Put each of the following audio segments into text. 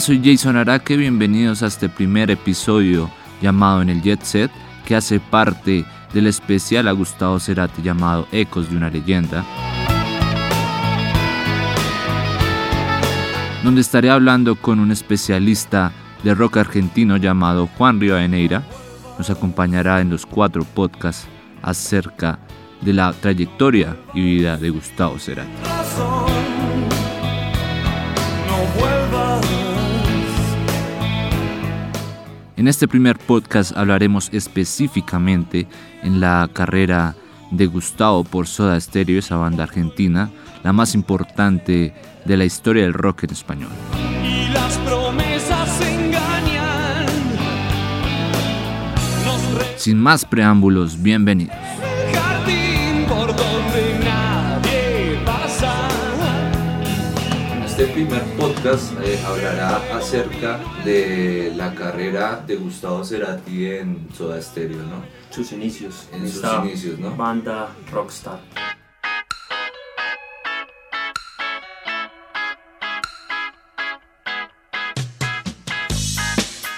Soy Jason Araque, bienvenidos a este primer episodio llamado En el Jet Set, que hace parte del especial a Gustavo Cerati llamado Ecos de una leyenda, donde estaré hablando con un especialista de rock argentino llamado Juan Rivadeneira. Nos acompañará en los cuatro podcasts acerca de la trayectoria y vida de Gustavo Cerati. En este primer podcast hablaremos específicamente en la carrera de Gustavo por Soda Stereo, esa banda argentina, la más importante de la historia del rock en español. Y las promesas engañan. Nos Sin más preámbulos, bienvenidos. Este primer podcast eh, hablará acerca de la carrera de Gustavo Cerati en Soda Stereo, ¿no? sus inicios En sus inicios, ¿no? banda rockstar.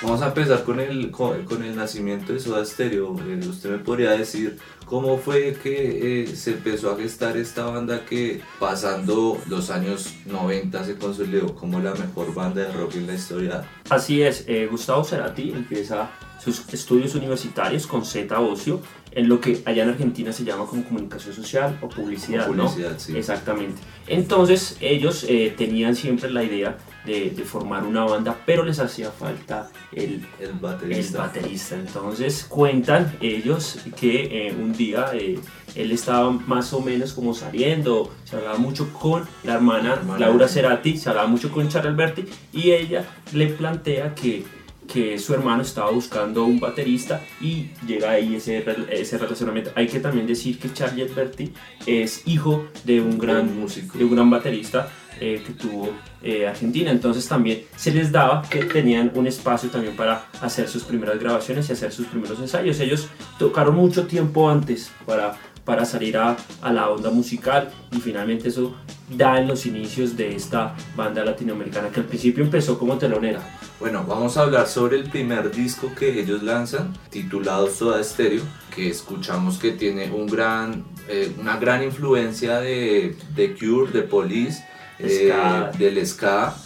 Vamos a empezar con el, con, con el nacimiento de Soda Stereo. Eh, usted me podría decir cómo fue que eh, se empezó a gestar esta banda que pasando los años 90 se consolidó como la mejor banda de rock en la historia. Así es, eh, Gustavo Cerati empieza sus estudios universitarios con Z Ocio en lo que allá en Argentina se llama como comunicación social o publicidad, ¿no? Publicidad, sí. Exactamente. Entonces ellos eh, tenían siempre la idea de, de formar una banda, pero les hacía falta el, El el baterista. Entonces cuentan ellos que eh, un día eh, él estaba más o menos como saliendo, se hablaba mucho con la hermana, Hermana. Laura Cerati, se hablaba mucho con Charlie Alberti y ella le plantea que, que su hermano estaba buscando un baterista y llega ahí ese, ese relacionamiento. Hay que también decir que Charlie Alberti es hijo de un gran Gran músico. de un gran baterista eh, que tuvo eh, Argentina. Entonces también se les daba que tenían un espacio también para hacer sus primeras grabaciones y hacer sus primeros ensayos. Ellos tocaron mucho tiempo antes para, para salir a, a la onda musical y finalmente eso da en los inicios de esta banda latinoamericana que al principio empezó como telonera. Bueno, vamos a hablar sobre el primer disco que ellos lanzan, titulado Soda Stereo, que escuchamos que tiene un gran, eh, una gran influencia de, de Cure, de Police, eh, del ska.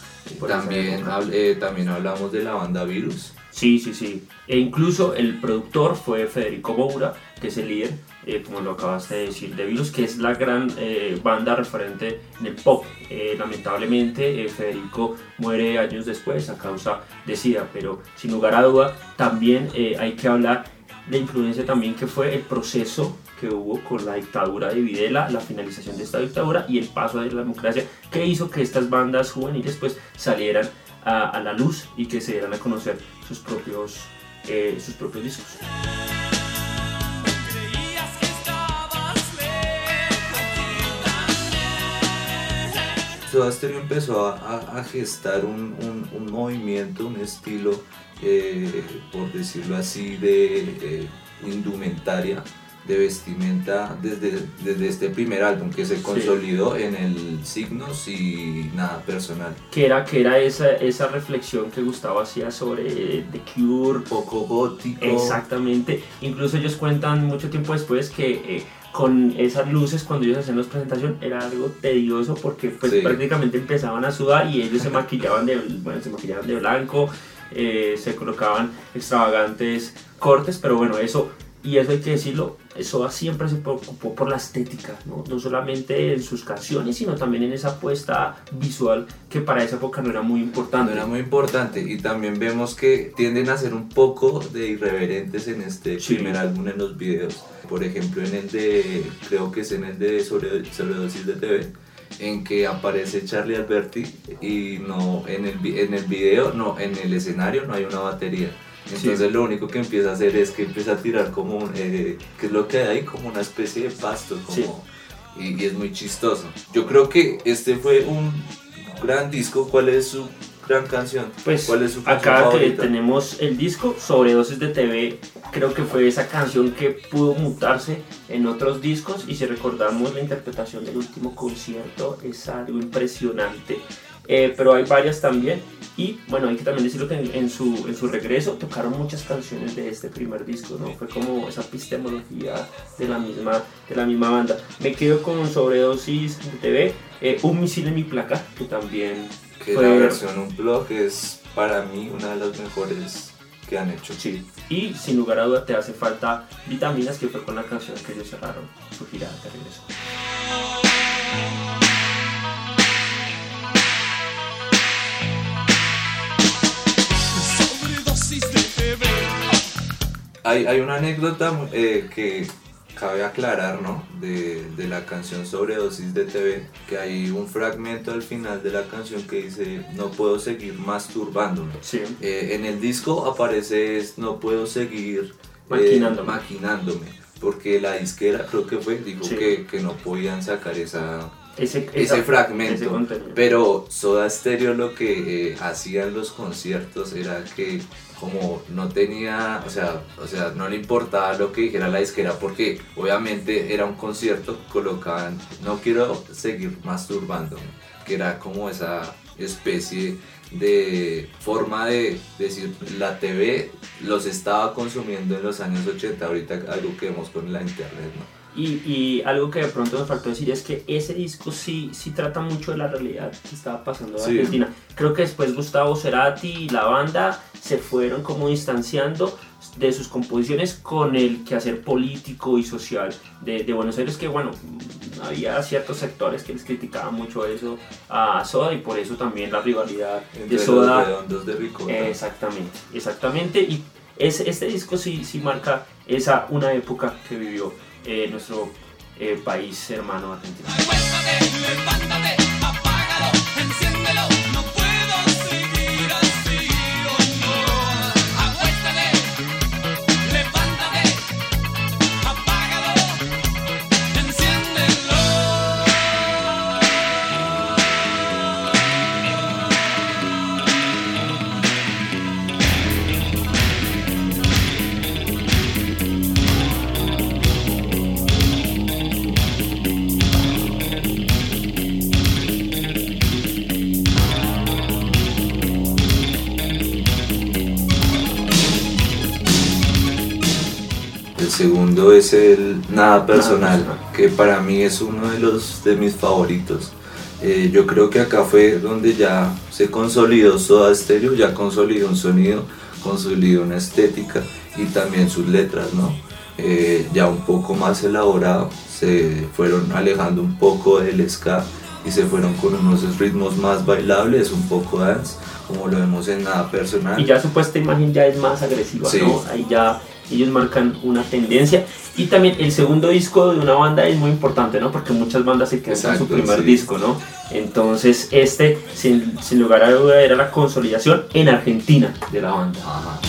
También, eh, también hablamos de la banda Virus. Sí, sí, sí. E incluso el productor fue Federico Moura, que es el líder, eh, como lo acabaste de decir, de Virus, que es la gran eh, banda referente en el pop. Eh, lamentablemente, eh, Federico muere años después a causa de SIDA, pero sin lugar a duda, también eh, hay que hablar de influencia también que fue el proceso que hubo con la dictadura de Videla, la finalización de esta dictadura y el paso de la democracia que hizo que estas bandas juveniles pues salieran a, a la luz y que se dieran a conocer sus propios, eh, sus propios discos. Soda Stereo empezó a, a- a gestar un, un- un movimiento, un estilo, eh, por decirlo así, de eh, indumentaria, de vestimenta, desde, desde este primer álbum que se consolidó en el Signos y Nada Personal. Que era, que era esa, esa reflexión que Gustavo hacía sobre eh, The Cure. Poco gótico. Exactamente. Incluso ellos cuentan mucho tiempo después que eh, con esas luces cuando ellos hacían las presentaciones era algo tedioso porque pues Sí. prácticamente empezaban a sudar y ellos se maquillaban de, bueno, se maquillaban de blanco, eh, se colocaban extravagantes cortes, pero bueno, eso, y eso hay que decirlo, Soda siempre se preocupó por la estética, ¿no? no solamente en sus canciones, sino también en esa apuesta visual que para esa época no era muy No importante. era muy importante y también vemos que tienden a ser un poco de irreverentes en este Sí. primer álbum en los videos. Por ejemplo, en el de, creo que es en el de sobre, Sobredosis de TV, en que aparece Charlie Alberti y no en el, en el video, no, en el escenario no hay una batería. Entonces lo único que empieza a hacer es que empieza a tirar como, un, eh, ¿qué es lo que hay? Como una especie de pasto, como, Sí. y, y es muy chistoso. Yo creo que este fue un gran disco. ¿Cuál es su gran canción? Pues ¿Cuál es su canción acá que favorita? tenemos el disco Sobredosis de TV, creo que fue esa canción que pudo mutarse en otros discos y si recordamos la interpretación del último concierto es algo impresionante. Eh, pero hay varias también. Y bueno, hay que también decirlo que en, en su, en su regreso tocaron muchas canciones de este primer disco, ¿no? Fue como esa epistemología de la misma, de la misma banda. Me quedo con Sobredosis de TV, eh, Un misil en mi placa, que también Que fue... la versión Unplug es para mí una de las mejores que han hecho. Sí. Y sin lugar a duda te hace falta Vitaminas, que fue con la canción que ellos cerraron su gira de regreso. Hay, hay una anécdota eh, que cabe aclarar, ¿no? De, de la canción Sobredosis de TV, que hay un fragmento al final de la canción que dice, no puedo seguir masturbándome. Sí. Eh, en el disco aparece es, no puedo seguir eh, Maquinándome. maquinándome, porque la disquera creo que fue, dijo Sí. que, que no podían sacar esa, Ese, ese esa- fragmento. ese contenido. Pero Soda Stereo lo que eh, hacía en los conciertos era que como no tenía, o sea, o sea, no le importaba lo que dijera la disquera porque obviamente era un concierto, colocaban, no quiero seguir masturbándome, que era como esa especie de forma de decir la TV los estaba consumiendo en los años 80, ahorita algo que vemos con la internet, ¿no? Y, y algo que de pronto nos faltó decir es que ese disco sí, sí trata mucho de la realidad que estaba pasando en Sí. Argentina. Creo que después Gustavo Cerati y la banda se fueron como distanciando de sus composiciones con el quehacer político y social de, de Buenos Aires, que bueno, había ciertos sectores que les criticaban mucho eso a Soda y por eso también la rivalidad de Entre los Soda redondos de. Exactamente, exactamente. Y es, este disco sí, sí marca esa una época que vivió eh, nuestro eh, país hermano Argentina. Segundo es el Nada Personal, Personal. que para mí es uno de los de mis favoritos. Eh, yo creo que acá fue donde ya se consolidó Soda Stereo, ya consolidó un sonido, consolidó una estética y también sus letras, ¿no? Eh, ya un poco más elaborado, se fueron alejando un poco del ska y se fueron con unos ritmos más bailables, un poco dance, como lo vemos en Nada Personal. Y ya supuesta imagen ya es más agresiva, Sí. ¿no? Ahí ya ellos marcan una tendencia. Y también el segundo disco de una banda es muy importante, ¿no? Porque muchas bandas se quedan con Exacto, su primer sí. disco, ¿no? Entonces este, sin, sin lugar a duda, era la consolidación en Argentina de la banda. Ajá.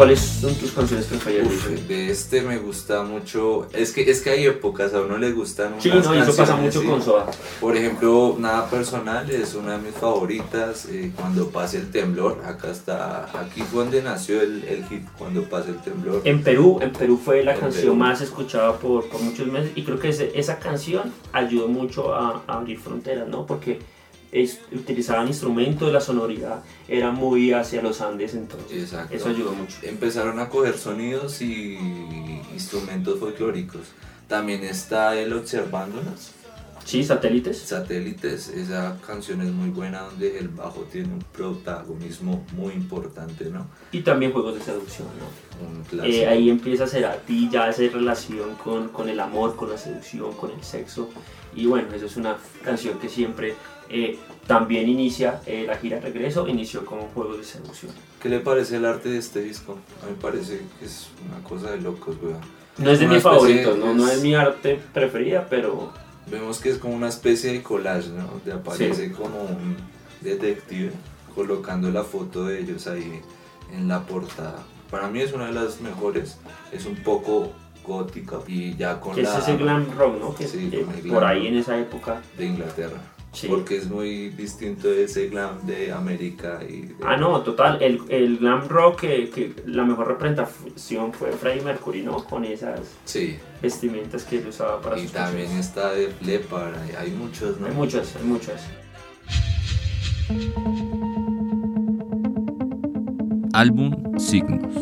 ¿Cuáles son tus canciones preferidas? Uf, de este me gusta mucho. Es que, es que hay épocas, a uno le gustan unas Sí, no, eso pasa mucho sí. con Soda. Por ejemplo, Nada Personal es una de mis favoritas. eh, cuando pase el temblor, acá está. Aquí fue donde nació el, el hit, Cuando pase el temblor. En Perú, en Perú fue la En canción Perú. más escuchada por, por muchos meses y creo que ese- esa canción ayudó mucho a, a abrir fronteras, ¿no? Porque utilizaban instrumentos, la sonoridad era muy hacia los Andes, entonces Exacto. eso ayudó mucho. Empezaron a coger sonidos y instrumentos folclóricos. También está el Observándonos. Sí, satélites. Satélites, esa canción es muy buena donde el bajo tiene un protagonismo muy importante, ¿no? Y también juegos de seducción, ¿no? Eh, ahí empieza a ser a ti ya esa relación con, con el amor, con la seducción, con el sexo. Y bueno, eso es una canción que siempre eh, también inicia eh, la gira de regreso, inició con juegos de seducción. ¿Qué le parece el arte de este disco? A mí me parece que es una cosa de locos, weón. No es de mis favoritos, ¿no? no es- es mi arte preferida, pero Vemos que es como una especie de collage, ¿no? Donde aparece como un detective colocando la foto de ellos ahí en la portada. Para mí es una de las mejores. Es un poco gótica y ya con Que la es ese glam rock, ¿no? Que Sí, eh, con el por ahí en esa época. de Inglaterra. Sí. Porque es muy distinto de ese glam de América y de- Ah, no, total. El, el glam rock, que, que la mejor representación fue Freddie Mercury, ¿no? Con esas Sí, vestimentas que él usaba para y sus también canciones. está de Leppard, hay- hay muchos, ¿no? Hay muchas, hay muchas. Álbum Signos.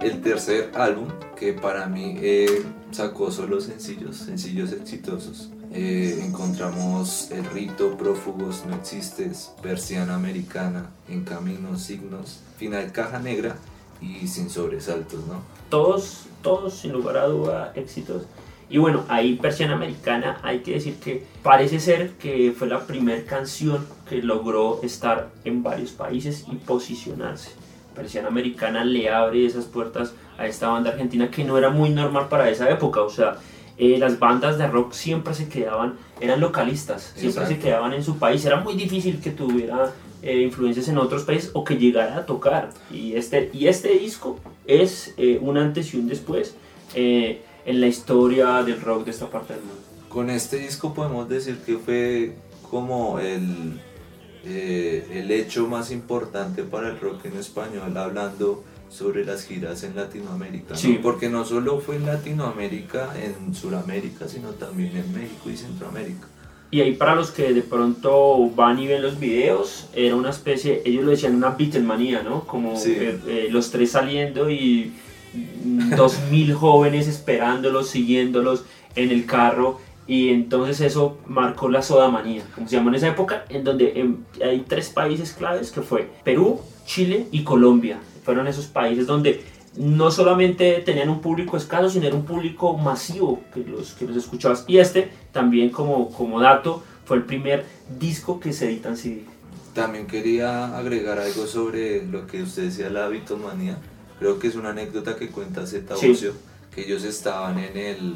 El tercer álbum, que para mí eh, sacó solo sencillos, sencillos exitosos. Eh, encontramos El Rito, Prófugos, No Existes, Persiana Americana, En Camino, Signos, Final Caja Negra y Sin Sobresaltos, ¿no? Todos, todos, sin lugar a duda, éxitos. Y bueno, ahí Persiana Americana, hay que decir que parece ser que fue la primera canción que logró estar en varios países y posicionarse. Persiana Americana le abre esas puertas a esta banda argentina que no era muy normal para esa época. O sea, eh, las bandas de rock siempre se quedaban, eran localistas, siempre se Exacto. quedaban en su país. Era muy difícil que tuviera eh, influencias en otros países o que llegara a tocar. Y este, y este disco es eh, un antes y un después eh, en la historia del rock de esta parte del mundo. Con este disco podemos decir que fue como el, eh, el hecho más importante para el rock en español, hablando sobre las giras en Latinoamérica. ¿no? Sí. Porque no solo fue en Latinoamérica, en Sudamérica, sino también en México y Centroamérica. Y ahí para los que de pronto van y ven los videos, era una especie, ellos lo decían una Beatlemanía, ¿no? Como Sí. eh, eh, los tres saliendo y dos mil jóvenes esperándolos, siguiéndolos en el carro. Y entonces eso marcó la sodamanía, como se llamó en esa época, en donde em, hay tres países claves que fue Perú, Chile y Colombia. Fueron esos países donde no solamente tenían un público escaso, sino era un público masivo que los, que los escuchabas. Y este, también como, como dato, fue el primer disco que se edita en CD. También quería agregar algo sobre lo que usted decía, la bitomanía. Creo que es una anécdota que cuenta Zeta Sí. Ocio, que ellos estaban en el,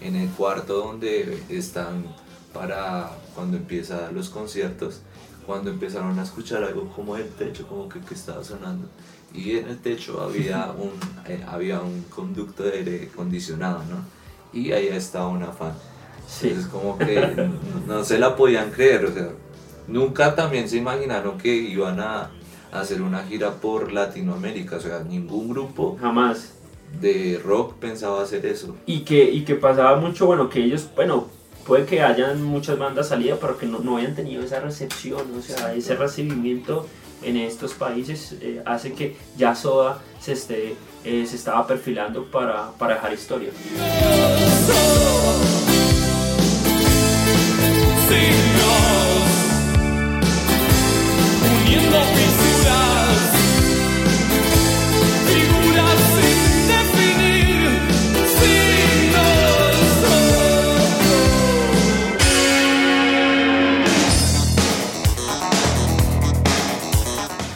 en el cuarto donde están para cuando empiezan los conciertos, cuando empezaron a escuchar algo como el techo, como que, que estaba sonando. Y en el techo había un, eh, había un conducto de aire acondicionado, ¿no? Y ahí estaba una fan. Sí. Entonces como que no se la podían creer, o sea, nunca también se imaginaron que iban a hacer una gira por Latinoamérica, o sea, ningún grupo Jamás. de rock pensaba hacer eso. Y que, y que pasaba mucho, bueno, que ellos, bueno, puede que hayan muchas bandas salidas, pero que no, no hayan tenido esa recepción, o sea, ese recibimiento en estos países eh, hace que ya Soda se, esté, eh, se estaba perfilando para, para dejar historia.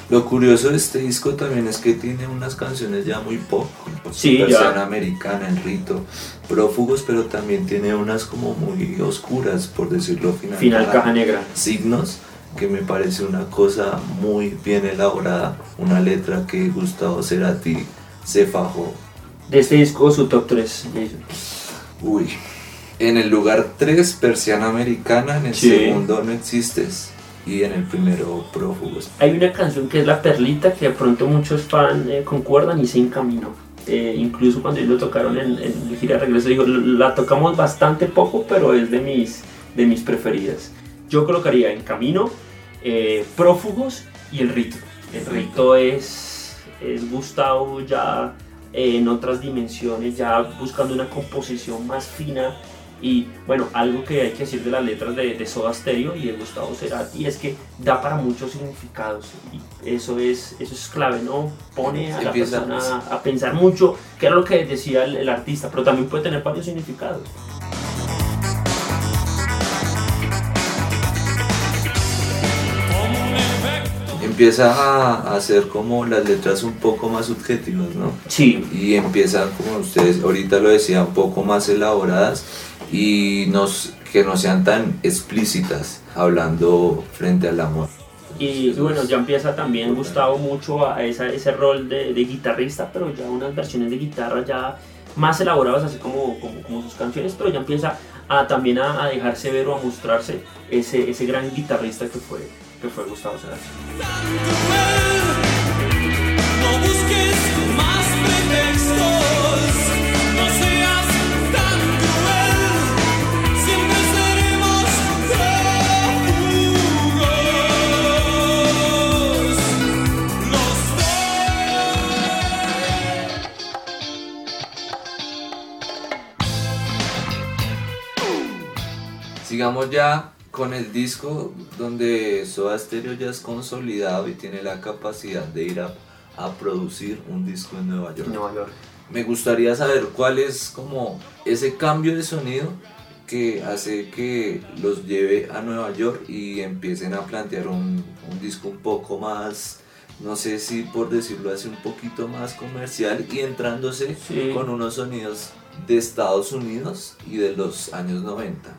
Lo curioso de este disco también es que tiene unas canciones ya muy pop, como Sí, ya. Persiana Americana, El Rito, Prófugos, pero también tiene unas como muy oscuras, por decirlo final. Final Caja Negra. Signos, que me parece una cosa muy bien elaborada, una letra que Gustavo Cerati se fajó. De este disco, su top 3. Uy. En el lugar 3, Persiana Americana, en el Sí. segundo No Existes y en el primero Prófugos. Hay una canción que es La Perlita, que de pronto muchos fans eh, concuerdan y se encaminó. Eh, incluso cuando ellos lo tocaron en, en el gira regreso, digo, la tocamos bastante poco, pero es de mis, de mis preferidas. Yo colocaría En Camino, eh, Prófugos y El Rito. El Rito es, es Gustavo ya eh, en otras dimensiones, ya buscando una composición más fina y bueno, algo que hay que decir de las letras de, de Soda Stereo y de Gustavo Cerati es que da para muchos significados y eso es, eso es clave, ¿no? Pone a la Empieza- persona a pensar mucho, que era lo que decía el, el artista, pero también puede tener varios significados. Empieza a hacer como las letras un poco más subjetivas, ¿no? Sí, y empiezan, como ustedes ahorita lo decía, un poco más elaboradas y nos, que no sean tan explícitas hablando frente al amor. y, y bueno, ya empieza también Gustavo mucho a esa- ese rol de, de guitarrista, pero ya unas versiones de guitarra ya más elaborados, así como, como, como sus canciones, pero ya empieza a, también a, a dejarse ver o a mostrarse ese, ese gran guitarrista que fue, que fue Gustavo Cerati. No busques más pretextos, Sigamos ya con el disco donde Soda Stereo ya es consolidado y tiene la capacidad de ir a, a producir un disco en Nueva York. Nueva York. Me gustaría saber cuál es como ese cambio de sonido que hace que los lleve a Nueva York y empiecen a plantear un, un disco un poco más, no sé si por decirlo así, un poquito más comercial y entrándose Sí. con unos sonidos de Estados Unidos y de los años 90.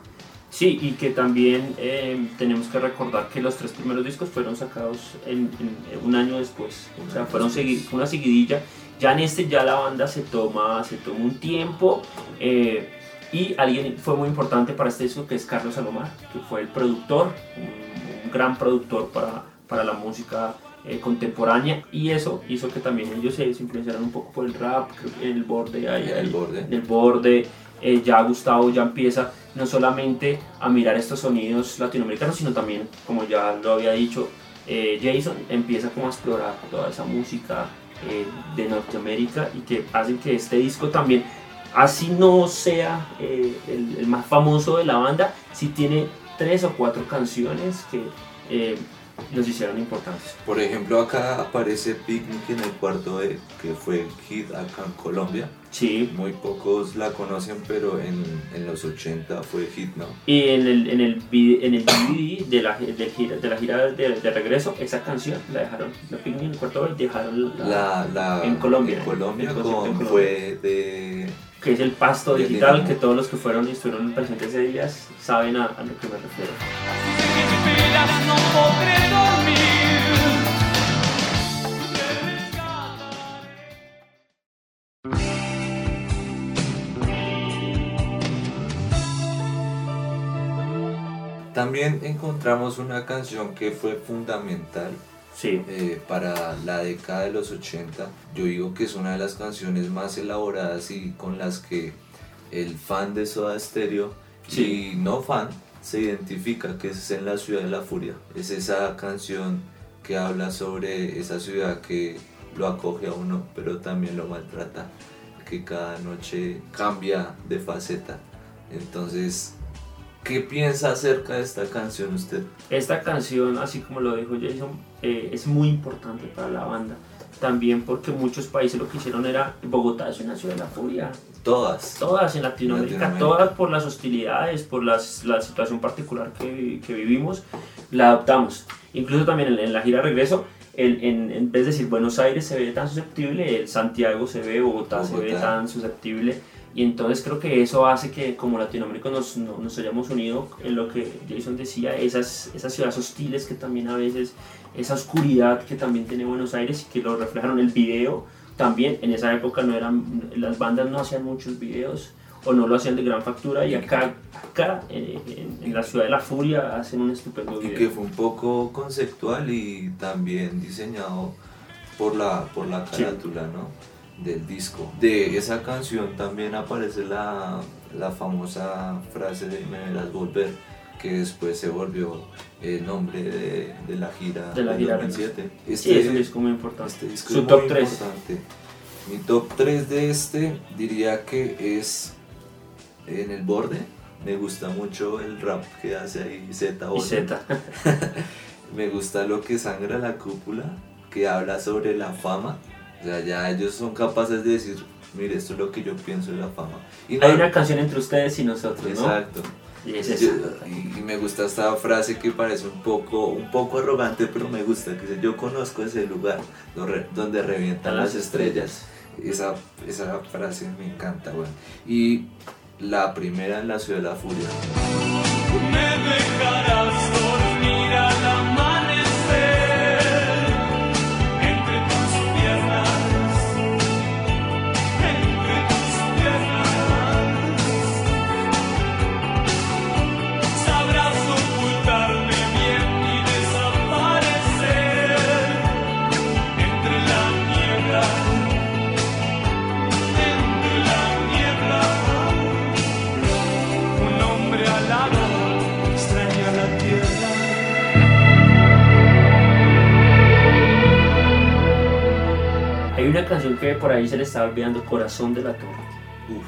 Sí, y que también eh, tenemos que recordar que los tres primeros discos fueron sacados en, en- un año después. O sea, fueron segui- una seguidilla. Ya en este ya la banda se toma, se toma un tiempo. eh, y alguien fue muy importante para este disco que es Carlos Salomar, que fue el productor, un, un gran productor para, para la música eh, contemporánea. Y eso hizo que también ellos se, influenciaran un poco por el rap, el borde ahí. El borde. del borde. Eh, ya Gustavo ya empieza no solamente a mirar estos sonidos latinoamericanos, sino también, como ya lo había dicho eh, Jason, empieza como a explorar toda esa música eh, de Norteamérica y que hacen que este disco también, así no sea eh, el, más famoso de la banda, sí tiene tres o cuatro canciones que eh, los hicieron importantes. Por ejemplo, acá aparece Picnic en el cuarto B, que fue hit acá en Colombia. Sí, Muy pocos la conocen, pero en, en los 80 fue hit, ¿no? Y en el, en el, en el DVD de la, de gira, de, la gira de, de regreso, esa canción la dejaron, la Picnic en el cuarto dejaron la, La, la, En Colombia, En Colombia con- Colombia. fue de... que es el pasto digital, que todos los que fueron y estuvieron presentes ese día saben a, a lo que me refiero. Si me esperas no podré dormir. También encontramos una canción que fue fundamental Sí, eh, para la década de los 80. Yo digo que es una de las canciones más elaboradas y con las que el fan de Soda Stereo Sí. y no fan se identifica, que es En la ciudad de la furia. Es esa canción que habla sobre esa ciudad que lo acoge a uno, pero también lo maltrata, que cada noche cambia de faceta. Entonces, ¿qué piensa acerca de esta canción usted? esta canción, así como lo dijo Jason, eh, es muy importante para la banda. También porque muchos países lo que hicieron era, Bogotá es una ciudad de la furia, Todas. todas en Latinoamérica, Latinoamérica. todas por las hostilidades, por las- la situación particular que, que vivimos, la adoptamos. Incluso también en, en la gira regreso, el- en, en vez de decir Buenos Aires se ve tan susceptible, el Santiago se ve, Bogotá, se ve Bogotá. tan susceptible. Y entonces creo que eso hace que como Latinoamérica nos, no- nos hayamos unido en lo que Jason decía, esas, esas ciudades hostiles que también a veces, esa oscuridad que también tiene Buenos Aires y que lo reflejaron en el video también. En esa época no eran, las bandas no hacían muchos videos o no lo hacían de gran factura y acá, acá eh, en, en la ciudad de la furia hacen un estupendo Y que video. fue un poco conceptual y también diseñado por la, por la Sí. carátula ¿no? Del disco. De esa canción también aparece la, la famosa frase de Me verás volver, que después se volvió el nombre de, de la gira De la del gira 2007. Sí, es un disco muy importante. Este disco Su es top muy 3. importante. Mi top 3 de este diría que es en el borde. Me gusta mucho el rap que hace ahí Z. Y. Z. Me gusta lo que sangra la cúpula, que habla sobre la fama. O sea, ya ellos son capaces de decir, mire, esto es lo que yo pienso de la fama. Y no- Hay una canción entre ustedes y nosotros, ¿no? Exacto. Y es Yo- y, y me gusta esta frase que parece un poco, un poco arrogante, pero me gusta, que dice, yo conozco ese lugar donde, donde revientan las estrellas. Esa, esa frase me encanta, bueno. Y la primera en la ciudad de la furia. Me dejarás canción que por ahí se le estaba olvidando, Corazón de la Torre, Uf,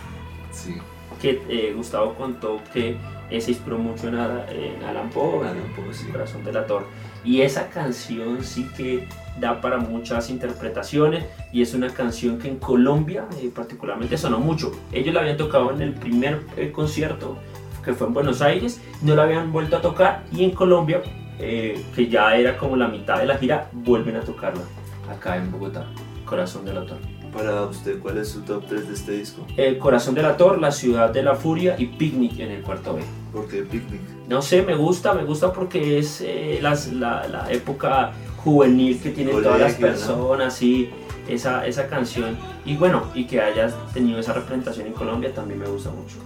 sí. que eh, Gustavo contó que se inspiró mucho en, en Alan Poe, Alan Poe, sí. Corazón de la Torre. Y esa canción sí que da para muchas interpretaciones y es una canción que en Colombia eh, particularmente sonó mucho. Ellos la habían tocado en el primer eh, concierto que fue en Buenos Aires, no la habían vuelto a tocar y en Colombia, eh, que ya era como la mitad de la gira, vuelven a tocarla acá en Bogotá, Corazón de la Torre. Para usted, ¿cuál es su top 3 de este disco? El Corazón de la Torre, La Ciudad de la Furia y Picnic en el cuarto B. ¿Por qué Picnic? No sé, me gusta, me gusta porque es eh, las- la, la época juvenil que tienen todas las personas, sí, esa, esa canción. Y bueno, y que hayas tenido esa representación en Colombia también me gusta mucho.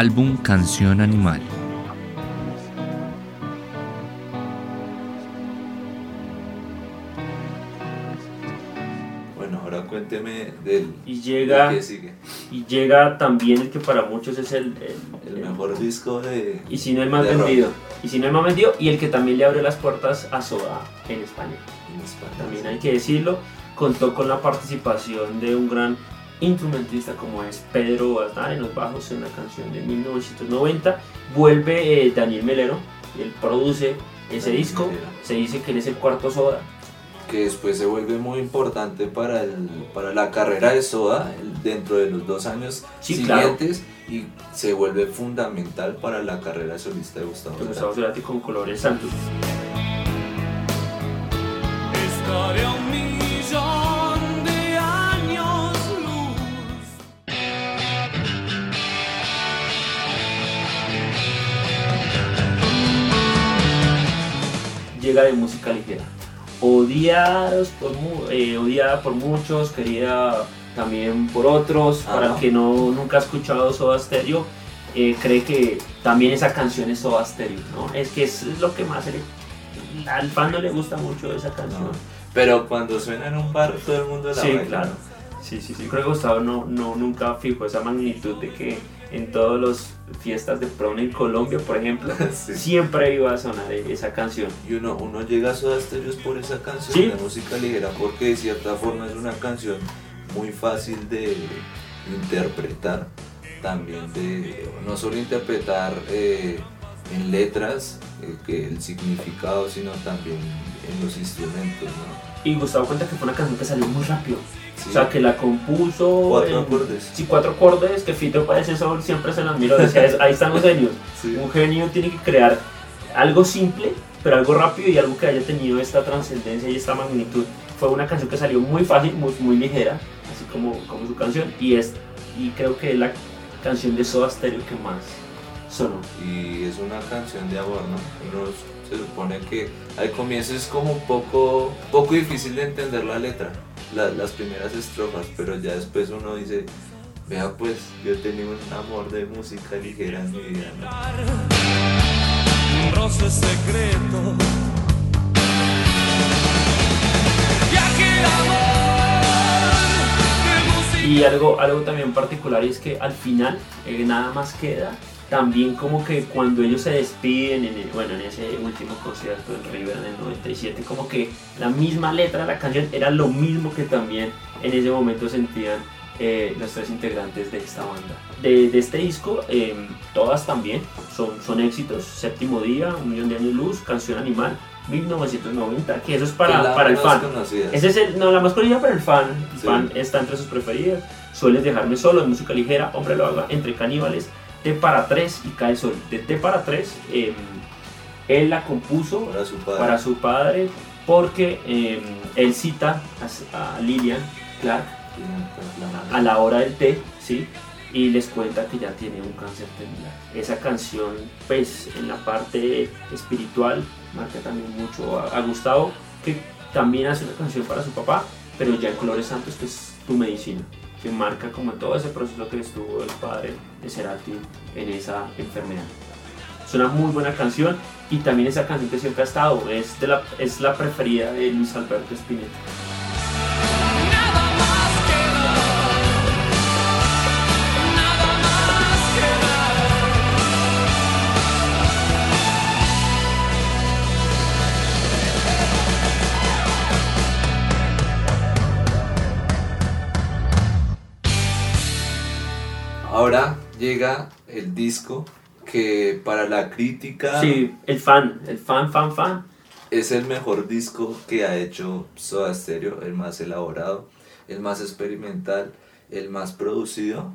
Álbum Canción Animal. Bueno, ahora cuénteme del Y llega, del que sigue. y llega también el que para muchos es el, el- El el- mejor disco de... y si no el más de rock vendido. Y si no el más vendido, y el que también le abre las puertas a Soda en España. en España. también hay que decirlo, contó con la participación de un gran instrumentista como es Pedro Aznar en los bajos en la canción de 1990. Vuelve eh, Daniel Melero, él produce ese Daniel disco, Melero. se dice que él es el cuarto soda. que después se vuelve muy importante para, el, para la carrera de Soda dentro de los dos años Sí, claro. siguientes y se vuelve fundamental para la carrera solista de Gustavo de Cerati. Gustavo Cerati con Colores Santos. Estaré a un millón Llega de música ligera. Odiados por, eh, odiada por muchos, querida también por otros. Para el que no, nunca ha escuchado Soda Stereo, eh, cree que también esa canción es Soda Stereo, ¿no? Es que es lo que más le- al fan no le gusta mucho esa canción. No, Pero cuando suena en un bar todo el mundo la Sí, baila. claro. Sí, sí, sí. Creo que Gustavo no, no, nunca fijó esa magnitud de que en todas las fiestas de prom en Colombia, por ejemplo, Sí. siempre iba a sonar esa canción. Y uno, uno llega a Soda Stereo por esa canción Sí. de música ligera porque de cierta forma es una canción muy fácil de interpretar también de no solo interpretar eh, en letras eh, que el significado sino también en los instrumentos ¿no? Y Gustavo cuenta que fue una canción que salió muy rápido. Sí. O sea, que la compuso. Cuatro en- acordes. Sí, cuatro acordes. Que Fito Páez eso siempre se las miro. Decía, es- ahí están los genios. Sí. Un genio tiene que crear algo simple, pero algo rápido y algo que haya tenido esta trascendencia y esta magnitud. Fue una canción que salió muy fácil, muy, muy ligera, así como, como su canción. Y, es, y creo que es la canción de Soda Stereo que más sonó. y es una canción de amor, ¿no? Uno se supone que al comienzo es como un poco, poco difícil de entender la letra, la- las primeras estrofas, pero ya después uno dice, vea pues, yo he tenido un amor de música ligera en mi vida, ¿no? Roce secreto. Amor. Y algo, algo también particular y es que al final eh, nada más queda también como que cuando ellos se despiden, en el- bueno, en ese último concierto en River en el 97, como que la misma letra de la canción era lo mismo que también en ese momento sentían eh, los tres integrantes de esta banda. De, de este disco, eh, todas también son, son éxitos. Séptimo Día, Un Millón de Años Luz, Canción Animal, 1990, que eso es para, la para el fan. conocida. Ese es el, no, la más conocida para el fan. El Sí. fan está entre sus preferidas. Sueles dejarme solo, de música ligera, hombre lo haga, entre caníbales, T para tres y cae sol. De T para tres, eh, él la compuso para su padre. para su padre porque eh, él cita a, a Lillian Clark a la hora del té, ¿sí? Y les cuenta que ya tiene un cáncer terminal. Esa canción, pues, en la parte espiritual, marca también mucho a, a Gustavo, que también hace una canción para su papá, pero ya en Colores Santos, que es tu medicina, que marca como todo ese proceso que estuvo el padre de Cerati en esa enfermedad. Es una muy buena canción y también esa canción que siempre ha estado, es, la, es la preferida de Luis Alberto Spinetta. Ahora llega el disco que para la crítica Sí, el fan, el fan, fan, fan. es el mejor disco que ha hecho Soda Stereo, el más elaborado, el más experimental, el más producido,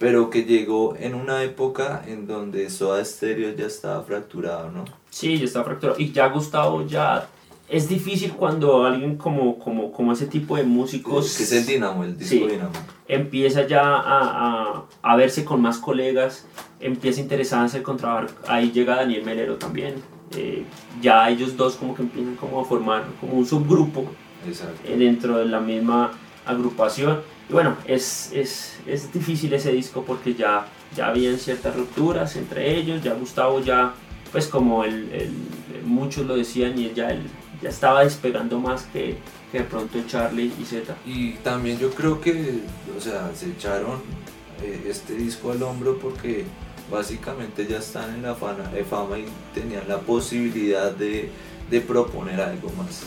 pero que llegó en una época en donde Soda Stereo ya estaba fracturado, ¿no? Sí, ya está fracturado. Y ya Gustavo ya... Es difícil cuando alguien como, como, como ese tipo de músicos... que es el Dinamo, el disco Sí. Dinamo. empieza ya a, a, a verse con más colegas, empieza a interesarse con trabajar, ahí llega Daniel Melero también, eh, ya ellos dos como que empiezan como a formar como un subgrupo Exacto. eh, dentro de la misma agrupación, y bueno, es, es, es difícil ese disco porque ya, ya habían ciertas rupturas entre ellos, ya Gustavo ya, pues como el, el- muchos lo decían y ya, él ya estaba despegando más que, que de pronto Charlie y Z. Y también yo creo que, o sea, se echaron eh, este disco al hombro porque básicamente ya están en la fama, de fama y tenían la posibilidad de, de proponer algo más.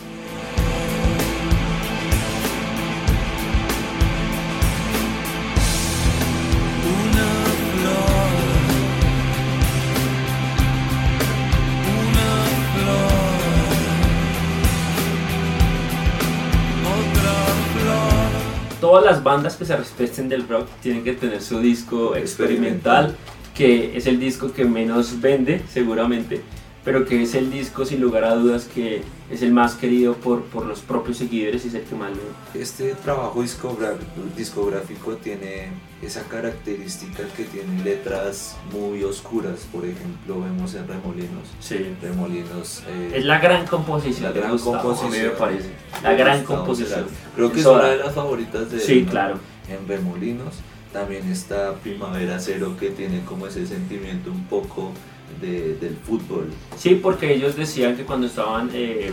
Todas las bandas que se respeten del rock tienen que tener su disco experimental, que es el disco que menos vende seguramente, pero que es el disco sin lugar a dudas que es el más querido por, por los propios seguidores y es el que más le... Este trabajo discográfico tiene esa característica que tiene letras muy oscuras, por ejemplo, vemos en Remolinos. Sí. Remolinos eh, Es la gran composición La de gran Gustavo, composición. a mí me parece. La gran composición. Creo que es una de las favoritas de él, Sí, ¿no? claro. En Remolinos también está Primavera Cero que tiene como ese sentimiento un poco de- del fútbol. Sí, porque ellos decían que cuando estaban eh,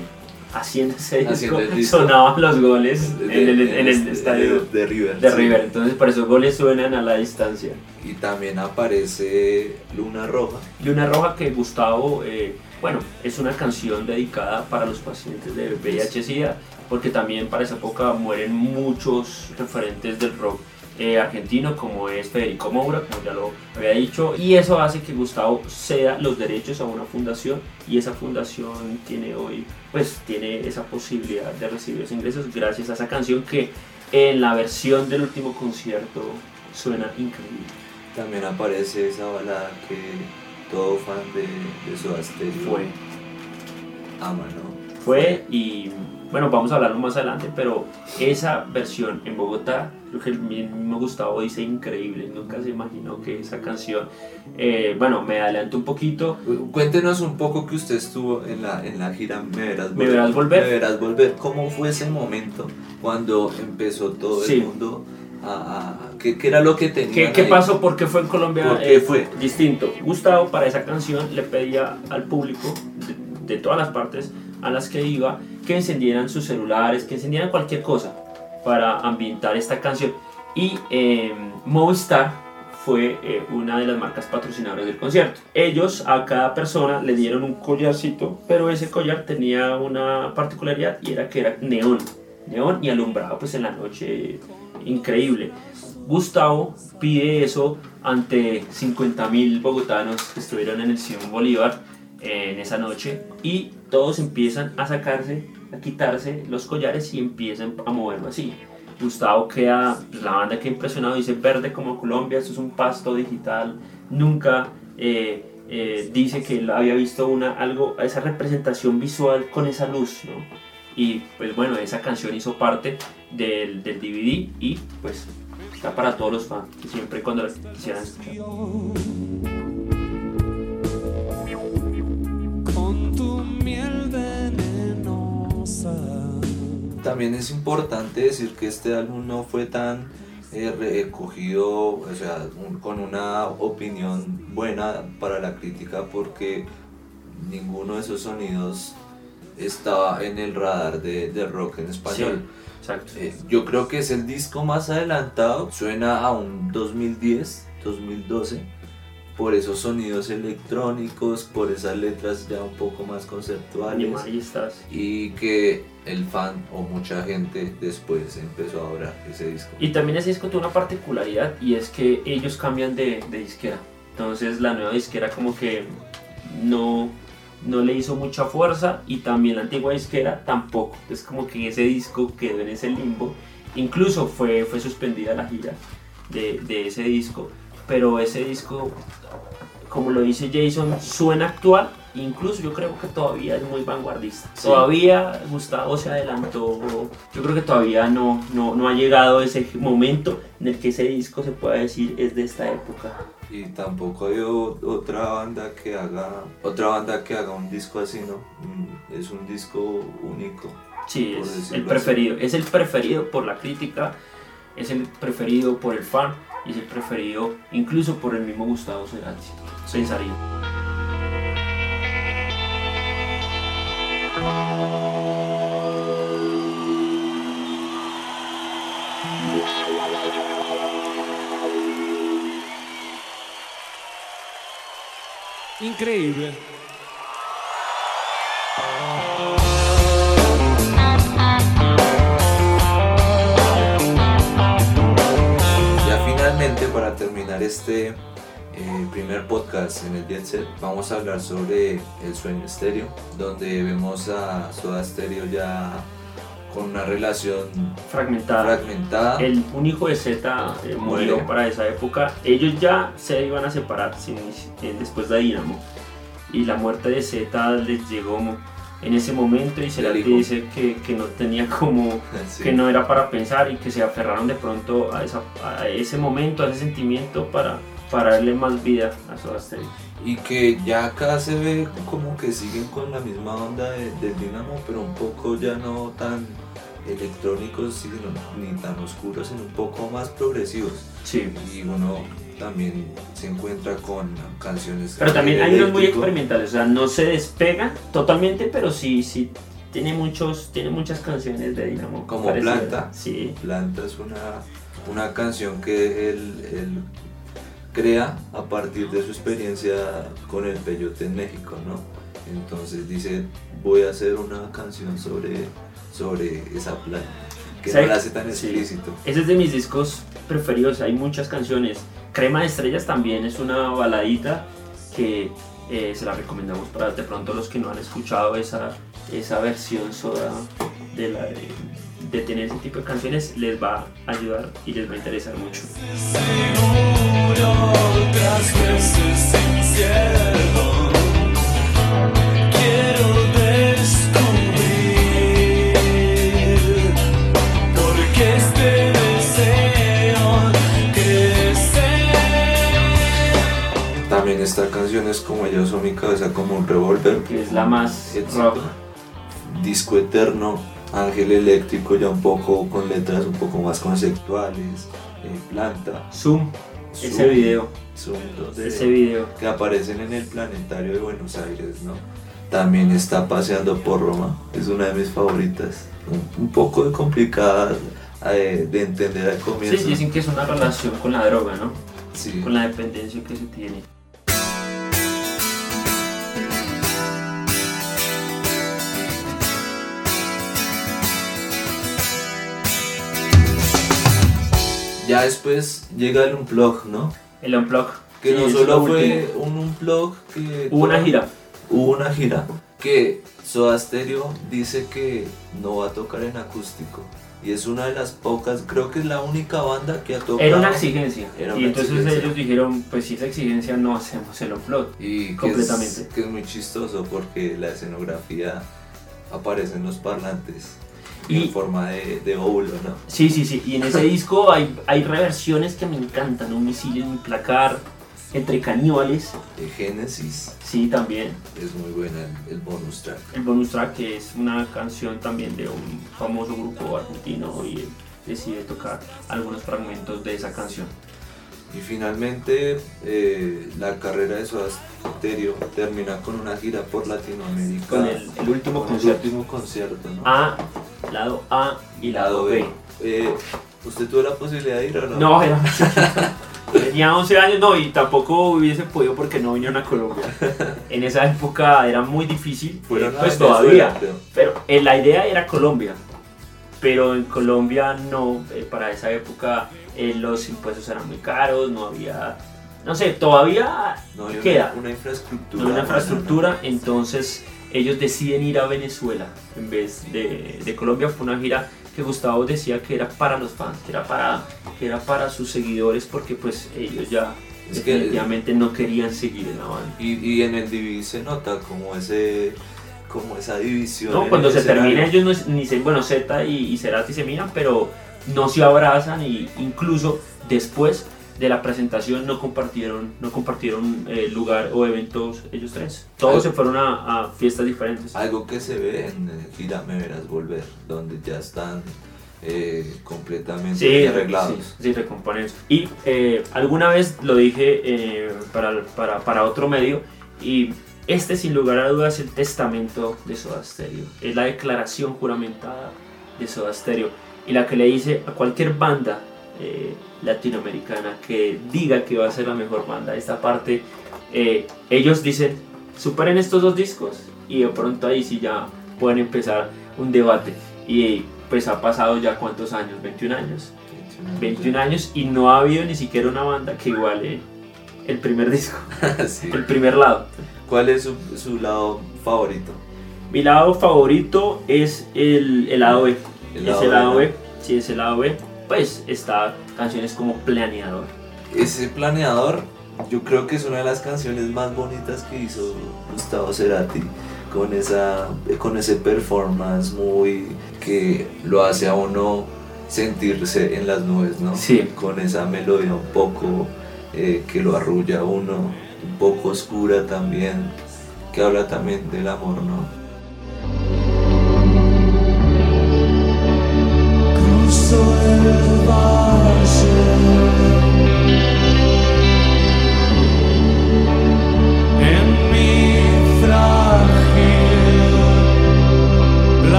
haciendo ese disco, sonaban los goles en De- el, en en el este- estadio de River. de sí. River. Entonces, por eso goles suenan a la distancia. Y también aparece Luna Roja. Luna Roja que Gustavo, eh, bueno, es una canción dedicada para los pacientes de VIH-Sida, porque también para esa época mueren muchos referentes del rock eh, argentino, como es Federico Moura, como ya lo había dicho, y eso hace que Gustavo ceda los derechos a una fundación, y esa fundación tiene hoy, pues tiene esa posibilidad de recibir los ingresos gracias a esa canción que en la versión del último concierto suena increíble. También aparece esa balada que todo fan de, de Fue. ama, ¿no? fue y bueno, vamos a hablarlo más adelante, pero esa versión en Bogotá, creo que el mismo Gustavo dice increíble, nunca se imaginó que esa canción, eh, bueno, me adelanto un poquito, Cuéntenos un poco que usted estuvo en la, en la gira Me Verás Me Verás Volver. Me Verás Volver. ¿Cómo fue ese momento cuando empezó todo Sí. el mundo a... a- ¿qué, qué era lo que tenía? ¿qué, qué pasó? ¿Por qué fue en Colombia ¿Por qué eh, fue? distinto? Gustavo para esa canción le pedía al público de, de todas las partes a las que iba que encendieran sus celulares, que encendieran cualquier cosa para ambientar esta canción. Y eh, Movistar fue eh, una de las marcas patrocinadoras del concierto. Ellos a cada persona le dieron un collarcito, pero ese collar tenía una particularidad y era que era neón, neón y alumbrado pues en la noche increíble. Gustavo pide eso ante 50.000 bogotanos que estuvieron en el Simón Bolívar eh, en esa noche y todos empiezan a sacarse, a quitarse los collares y empiezan a moverlo así. Gustavo queda, pues, la banda queda impresionado, dice verde como Colombia, esto es un pasto digital, nunca eh, eh, dice que él había visto una, algo, esa representación visual con esa luz, ¿no? Y pues bueno, esa canción hizo parte del, del DVD y pues está para todos los fans que siempre cuando la quisieran escuchar. Con tu miel venenosa. También es importante decir que este álbum no fue tan eh, recogido, o sea, un- con una opinión buena para la crítica porque ninguno de esos sonidos estaba en el radar de, de rock en español. Exacto. Eh, yo creo que es el disco más adelantado, suena a un 2010, 2012, por esos sonidos electrónicos, por esas letras ya un poco más conceptuales y que el fan o mucha gente después empezó a adorar ese disco. Y también ese disco tuvo una particularidad y es que ellos cambian de, de disquera. Entonces la nueva disquera como que no, no le hizo mucha fuerza y también la antigua disquera tampoco. Es como que ese disco quedó en ese limbo. Incluso fue, fue suspendida la gira de, de ese disco. Pero ese disco, como lo dice Jason, suena actual. Incluso yo creo que todavía es muy vanguardista. Sí. Todavía Gustavo se adelantó. Yo creo que todavía no, no, no ha llegado ese momento en el que ese disco se pueda decir es de esta época. Y tampoco hay otra banda que haga otra banda que haga un disco así, ¿no? Mm, Es un disco único. Sí, es el así. preferido. Es el preferido por la crítica, es el preferido por el fan y es el preferido incluso por el mismo Gustavo Cerati. Pensaría. Increíble. Este eh, primer podcast en el Jet Set vamos a hablar sobre el sueño estéreo, donde vemos a Soda Stereo ya con una relación Fragmentada. fragmentada. El, un hijo de Z eh, murió Muere. para esa época. Ellos ya se iban a separar sin- eh, después de Dinamo. Y la muerte de Z les llegó en ese momento y Cerati dijo. dice que, que no tenía como Sí. que no era para pensar y que se aferraron de pronto a, esa- a ese momento, a ese sentimiento para, para darle más vida a Soda Stereo. Y que ya acá se ve como que siguen con la misma onda de- del Dynamo, pero un poco ya no tan electrónicos sino, ni tan oscuros, sino un poco más progresivos. Sí. Y uno también se encuentra con canciones. Pero también hay unos muy experimentales, o sea, no se despega totalmente, pero sí, sí tiene muchos, tiene muchas canciones de Dinamo. Como. Planta. Sí. Planta es una, una canción que él, él crea a partir de su experiencia con el peyote en México, ¿no? Entonces dice, voy a hacer una canción sobre, sobre esa planta, que no la hace tan Sí. explícito. Ese es de mis discos preferidos, hay muchas canciones. Crema de Estrellas también es una baladita que eh, se la recomendamos para de pronto los que no han escuchado esa, esa versión soda de, de, tener ese tipo de canciones, les va a ayudar y les va a interesar mucho. Esta canción es como yo soy mi cabeza como un revólver. Que es la más rock. Disco Eterno, Ángel Eléctrico ya un poco con letras un poco más conceptuales, eh, Planta, Zoom, ese video, Zoom, ese video. que aparecen en el planetario de Buenos Aires, ¿no? También está Paseando por Roma, es una de mis favoritas, un, un poco complicada eh, de entender al Sí, comienzo. dicen que es una relación con la droga, ¿no? Sí. Con la dependencia que se tiene. Ya después llega el Unplug, ¿no? El Unplug. Que sí, no es solo lo fue último. un Unplug que... Hubo una gira. Hubo una gira que Soda Stereo dice que no va a tocar en acústico. Y es una de las pocas, creo que es la única banda que ha tocado. Era una exigencia. Era y una entonces exigencia. ellos dijeron, pues si esa exigencia no hacemos el Unplug. Y que Completamente. Es, que es muy chistoso porque la escenografía aparece en los parlantes Y- en forma de, de óvulo, ¿no? Sí, sí, sí. Y en ese disco hay, hay reversiones que me encantan. Un misil en mi placar, entre caníbales. De Génesis Sí, también. es muy buena el, el bonus track. El bonus track que es una canción también de un famoso grupo argentino y él decide tocar algunos fragmentos de esa canción. Y finalmente eh, la carrera de Soda Stereo termina con una gira por Latinoamérica. Con el, el último con el concierto. último concierto, ¿no? A, lado A y lado B. Eh, ¿Usted tuvo la posibilidad de ir o no? No, era. Tenía 11 años, no, y tampoco hubiese podido porque no vinieron a Colombia. En esa época era muy difícil, Fueron eh, pues todavía. Pero eh, la idea era Colombia, pero en Colombia no, eh, para esa época eh, los impuestos eran muy caros, no había, no sé, todavía No queda una, una infraestructura. no una infraestructura, entonces ellos deciden ir a Venezuela en vez de, de Colombia. Fue una gira que Gustavo decía que era para los fans, que era para, que era para sus seguidores porque pues ellos ya Es que- definitivamente no querían seguir en la banda. Y, y en el DVD se nota como ese como esa división. No, cuando se termina ellos no, ni se, bueno, Z y, y Cerati se miran, pero no se abrazan y incluso después de la presentación no compartieron, no compartieron eh, lugar o eventos ellos tres. Todos Algo- se fueron a, a fiestas diferentes. Algo que se ve en Gira Me Verás Volver, donde ya están eh, completamente Sí, arreglados. sí, sí, recomponen. Y eh, alguna vez lo dije eh, para, para, para otro medio y este sin lugar a dudas es el testamento de Soda Stereo. Es la declaración juramentada de Soda Stereo y la que le dice a cualquier banda eh, latinoamericana que diga que va a ser la mejor banda de esta parte, eh, ellos dicen superen estos dos discos y de pronto ahí sí ya pueden empezar un debate. Y pues ha pasado ya cuántos años, 21 años. 21 años y no ha habido ni siquiera una banda que iguale el primer disco, Sí. el primer lado. ¿Cuál es su, su lado favorito? Mi lado favorito es el, el lado B. El es el B, lado ¿no? B. Sí, es el lado B. Pues está canciones como Planeador. Ese planeador, yo creo que es una de las canciones más bonitas que hizo Gustavo Cerati, con, esa, con ese performance muy que lo hace a uno sentirse en las nubes, ¿no? Sí. Con esa melodía un poco eh, que lo arrulla a uno, un poco oscura también, que habla también del amor, ¿no?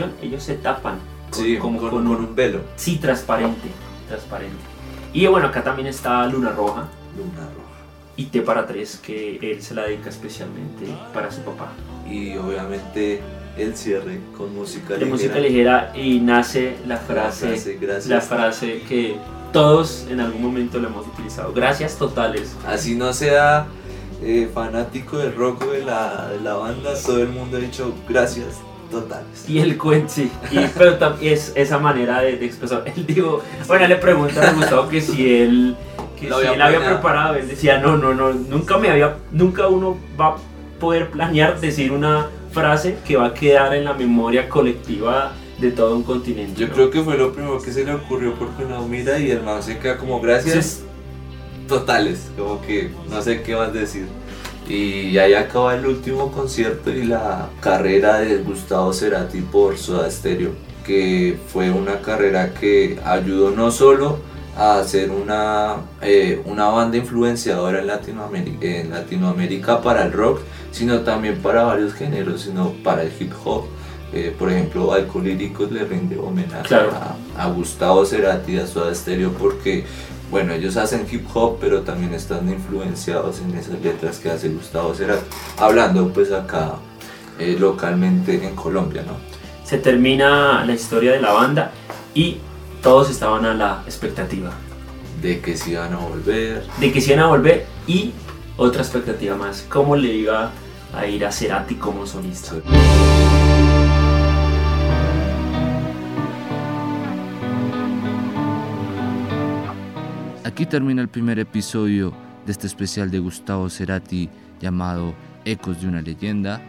La ellos se tapan. con- Sí, como con, con con un... un velo. Sí, transparente. Transparente. Y bueno, acá también está Luna Roja Luna roja. y T para tres, que él se la dedica especialmente para su papá. Y obviamente el cierre con música de ligera. música ligera y nace la La frase, frase, gracias. la frase que todos en algún momento lo hemos utilizado. Gracias totales. Así no sea eh, fanático del rock de la, de la banda, todo el mundo ha dicho gracias totales. Y el cuento, sí, y, pero también es esa manera de, de expresar. Él dijo, bueno, le preguntan a Gustavo que si él, que Lo si había él había preparado. Él decía, no, no, no, nunca me había, nunca uno va a poder planear decir una frase que va a quedar en la memoria colectiva de todo un continente. Yo ¿no? creo que fue lo primero que se le ocurrió porque uno mira y el man se queda como gracias totales, como que no sé qué más decir. Y ahí acaba el último concierto y la carrera de Gustavo Cerati por Soda Stereo, que fue una carrera que ayudó no solo a hacer una, eh, una banda influenciadora en Latinoamérica, en Latinoamérica para el rock, sino también para varios géneros, sino para el hip hop. Eh, por ejemplo, Alcolíricos le rinde homenaje Claro. a, a Gustavo Cerati a Soda Stereo porque, bueno, ellos hacen hip hop, pero también están influenciados en esas letras que hace Gustavo Cerati. Hablando pues acá eh, localmente en Colombia, ¿no? Se termina la historia de la banda y todos estaban a la expectativa De que si van a volver. de que se iban a volver y otra expectativa más, cómo le iba a ir a Cerati como solista. Aquí termina el primer episodio de este especial de Gustavo Cerati llamado Ecos de una leyenda.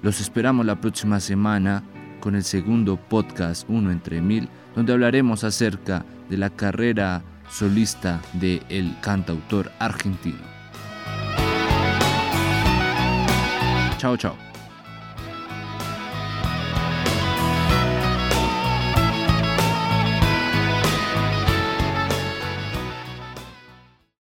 Los esperamos la próxima semana con el segundo podcast Uno entre Mil, donde hablaremos acerca de la carrera solista del el cantautor argentino. Chao, chao.